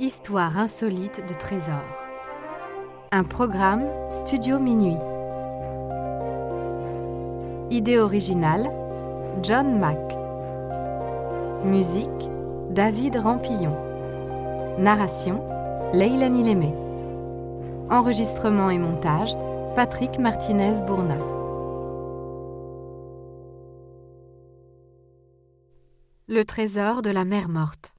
Histoire insolite de trésors. Un programme Studio Minuit. Idée originale John Mack. Musique David Rampillon. Narration Leilani Lémé. Enregistrement et montage Patrick Martinez-Bourna. Le trésor de la mer morte.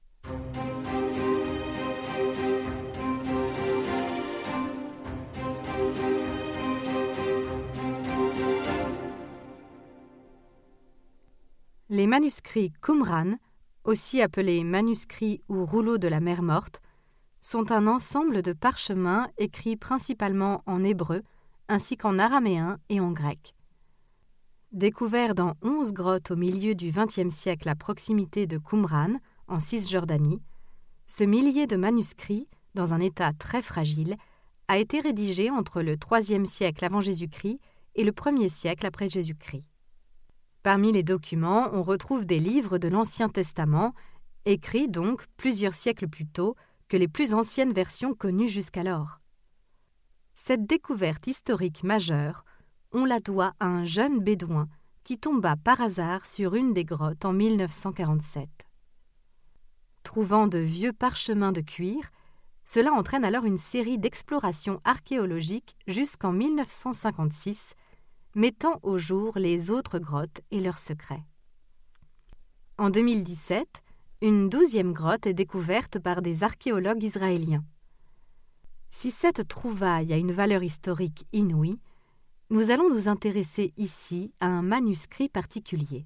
Les manuscrits Qumran, aussi appelés manuscrits ou rouleaux de la mer morte, sont un ensemble de parchemins écrits principalement en hébreu ainsi qu'en araméen et en grec. Découverts dans onze grottes au milieu du XXe siècle à proximité de Qumran, en Cisjordanie, ce millier de manuscrits, dans un état très fragile, a été rédigé entre le IIIe siècle avant Jésus-Christ et le 1er siècle après Jésus-Christ. Parmi les documents, on retrouve des livres de l'Ancien Testament, écrits donc plusieurs siècles plus tôt que les plus anciennes versions connues jusqu'alors. Cette découverte historique majeure, on la doit à un jeune bédouin qui tomba par hasard sur une des grottes en 1947. Trouvant de vieux parchemins de cuir, cela entraîne alors une série d'explorations archéologiques jusqu'en 1956 mettant au jour les autres grottes et leurs secrets. En 2017, une douzième grotte est découverte par des archéologues israéliens. Si cette trouvaille a une valeur historique inouïe, nous allons nous intéresser ici à un manuscrit particulier.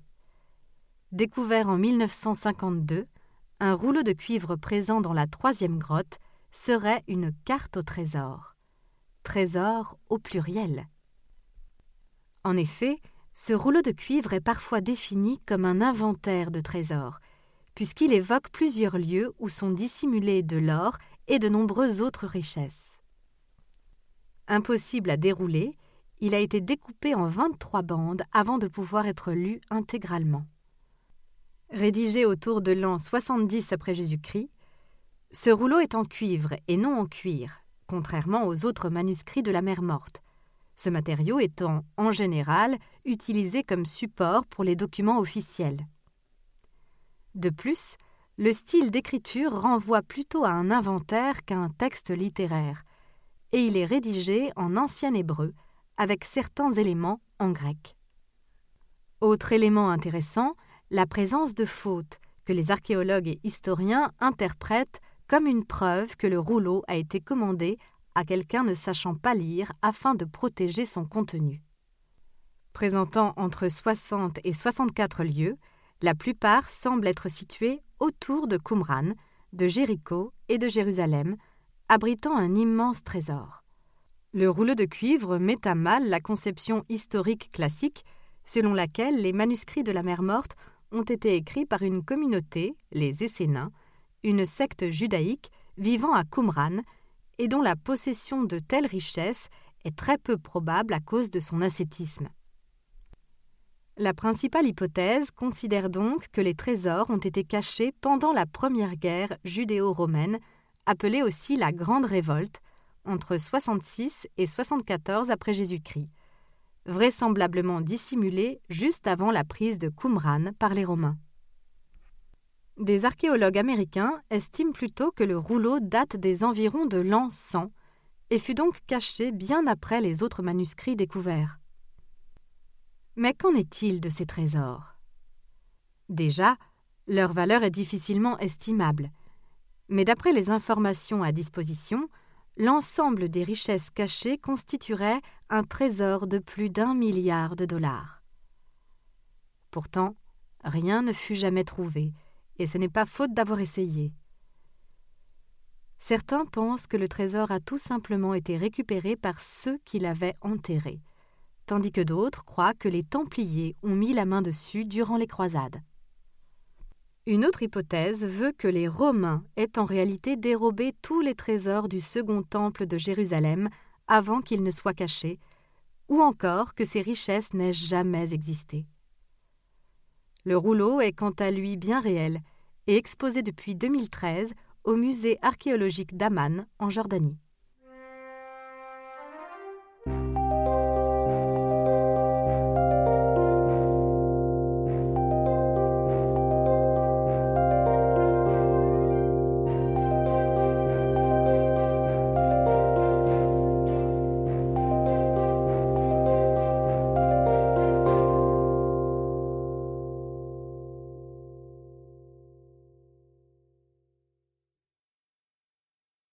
Découvert en 1952, un rouleau de cuivre présent dans la troisième grotte serait une carte au trésor. Trésor au pluriel. En effet, ce rouleau de cuivre est parfois défini comme un inventaire de trésors, puisqu'il évoque plusieurs lieux où sont dissimulés de l'or et de nombreuses autres richesses. Impossible à dérouler, il a été découpé en 23 bandes avant de pouvoir être lu intégralement. Rédigé autour de l'an 70 après Jésus-Christ, ce rouleau est en cuivre et non en cuir, contrairement aux autres manuscrits de la mer morte, ce matériau étant en général utilisé comme support pour les documents officiels. De plus, le style d'écriture renvoie plutôt à un inventaire qu'à un texte littéraire, et il est rédigé en ancien hébreu, avec certains éléments en grec. Autre élément intéressant, la présence de fautes que les archéologues et historiens interprètent comme une preuve que le rouleau a été commandé à quelqu'un ne sachant pas lire afin de protéger son contenu. Présentant entre 60 et 64 lieux, la plupart semblent être situés autour de Qumran, de Jéricho et de Jérusalem, abritant un immense trésor. Le rouleau de cuivre met à mal la conception historique classique selon laquelle les manuscrits de la mer morte ont été écrits par une communauté, les Essénains, une secte judaïque vivant à Qumran et dont la possession de telles richesses est très peu probable à cause de son ascétisme. La principale hypothèse considère donc que les trésors ont été cachés pendant la première guerre judéo-romaine, appelée aussi la Grande Révolte, entre 66 et 74 après Jésus-Christ, vraisemblablement dissimulés juste avant la prise de Qumran par les Romains. Des archéologues américains estiment plutôt que le rouleau date des environs de l'an 100 et fut donc caché bien après les autres manuscrits découverts. Mais qu'en est-il de ces trésors? Déjà, leur valeur est difficilement estimable, mais d'après les informations à disposition, l'ensemble des richesses cachées constituerait un trésor de plus d'un milliard de dollars. Pourtant, rien ne fut jamais trouvé, et ce n'est pas faute d'avoir essayé. Certains pensent que le trésor a tout simplement été récupéré par ceux qui l'avaient enterré, tandis que d'autres croient que les Templiers ont mis la main dessus durant les croisades. Une autre hypothèse veut que les Romains aient en réalité dérobé tous les trésors du second temple de Jérusalem avant qu'ils ne soient cachés, ou encore que ces richesses n'aient jamais existé. Le rouleau est quant à lui bien réel et exposé depuis 2013 au musée archéologique d'Amman en Jordanie.